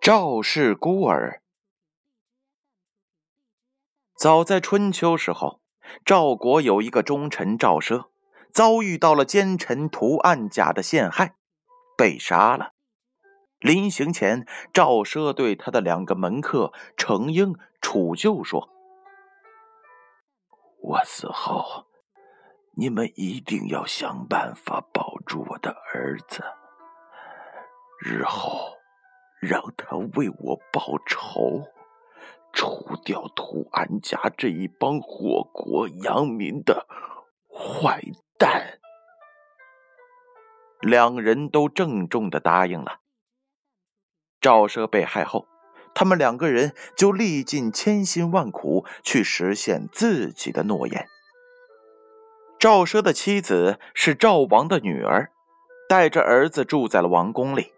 赵氏孤儿。早在春秋时候，赵国有一个忠臣赵奢，遭遇到了奸臣屠岸贾的陷害，被杀了。临行前，赵奢对他的两个门客程婴、楚就说：“我死后，你们一定要想办法保住我的儿子，日后。”让他为我报仇，除掉屠安家这一帮祸国殃民的坏蛋。两人都郑重的答应了。赵奢被害后，他们两个人就历尽千辛万苦去实现自己的诺言。赵奢的妻子是赵王的女儿，带着儿子住在了王宫里。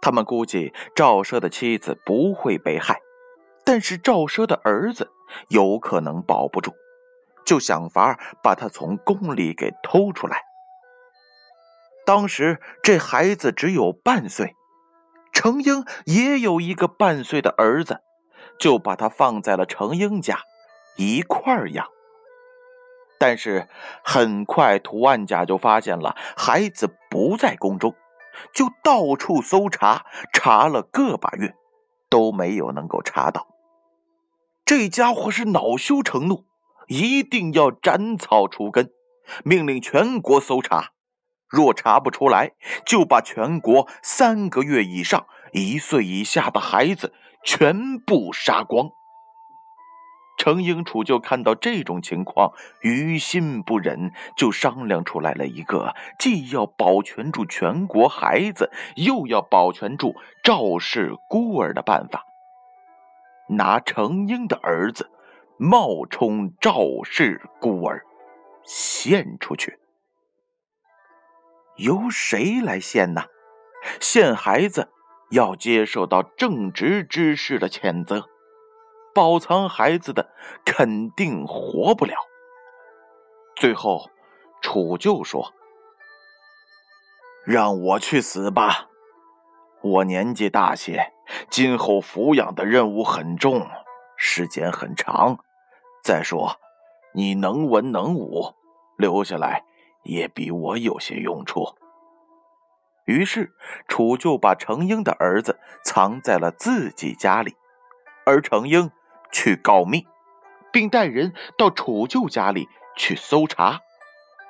他们估计赵奢的妻子不会被害，但是赵奢的儿子有可能保不住，就想法把他从宫里给偷出来。当时这孩子只有半岁，程英也有一个半岁的儿子，就把他放在了程英家一块儿养。但是很快，图案家就发现了孩子不在宫中。就到处搜查，查了个把月，都没有能够查到。这家伙是恼羞成怒，一定要斩草除根，命令全国搜查。若查不出来，就把全国三个月以上、一岁以下的孩子全部杀光。程英楚就看到这种情况，于心不忍，就商量出来了一个既要保全住全国孩子，又要保全住赵氏孤儿的办法。拿程英的儿子冒充赵氏孤儿，献出去。由谁来献呢？献孩子要接受到正直之士的谴责。保藏孩子的肯定活不了。最后，楚就说：“让我去死吧！我年纪大些，今后抚养的任务很重，时间很长。再说，你能文能武，留下来也比我有些用处。”于是，楚就把程英的儿子藏在了自己家里，而程英。去告密，并带人到楚舅家里去搜查，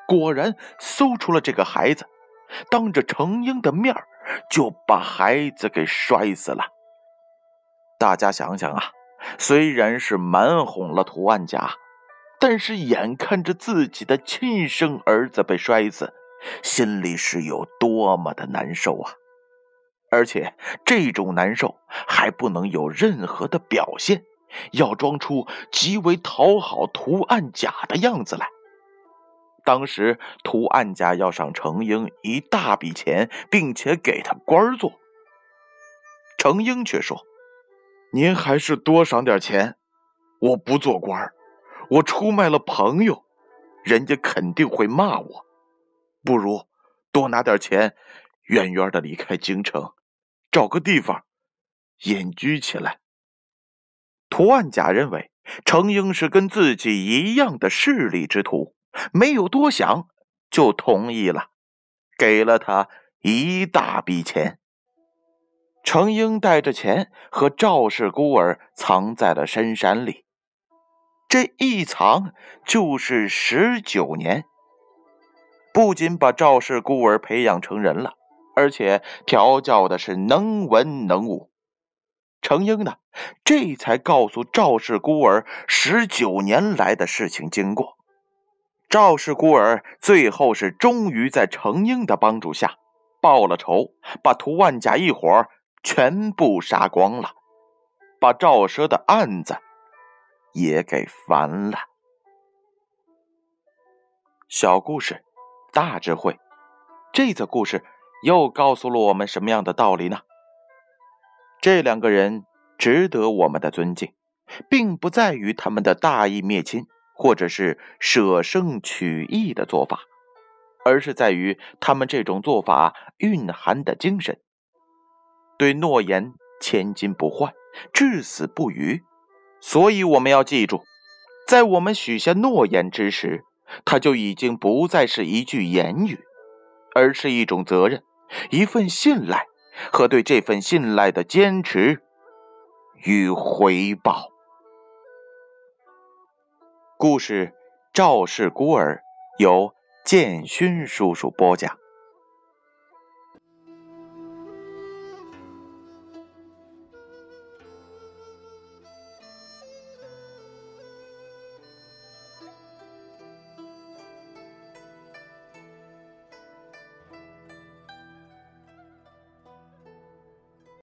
果然搜出了这个孩子，当着程英的面就把孩子给摔死了。大家想想啊，虽然是瞒哄了图案家，但是眼看着自己的亲生儿子被摔死，心里是有多么的难受啊！而且这种难受还不能有任何的表现。要装出极为讨好图案甲的样子来。当时图案甲要赏程英一大笔钱，并且给他官做。程英却说：“您还是多赏点钱，我不做官我出卖了朋友，人家肯定会骂我。不如多拿点钱，远远的离开京城，找个地方隐居起来。”图案甲认为程英是跟自己一样的势利之徒，没有多想就同意了，给了他一大笔钱。程英带着钱和赵氏孤儿藏在了深山里，这一藏就是十九年，不仅把赵氏孤儿培养成人了，而且调教的是能文能武。程婴呢，这才告诉赵氏孤儿十九年来的事情经过。赵氏孤儿最后是终于在程婴的帮助下报了仇，把涂万甲一伙全部杀光了，把赵奢的案子也给翻了。小故事，大智慧。这则故事又告诉了我们什么样的道理呢？这两个人值得我们的尊敬，并不在于他们的大义灭亲，或者是舍生取义的做法，而是在于他们这种做法蕴含的精神：对诺言千金不换，至死不渝。所以，我们要记住，在我们许下诺言之时，它就已经不再是一句言语，而是一种责任，一份信赖。和对这份信赖的坚持与回报。故事《赵氏孤儿》由建勋叔叔播讲。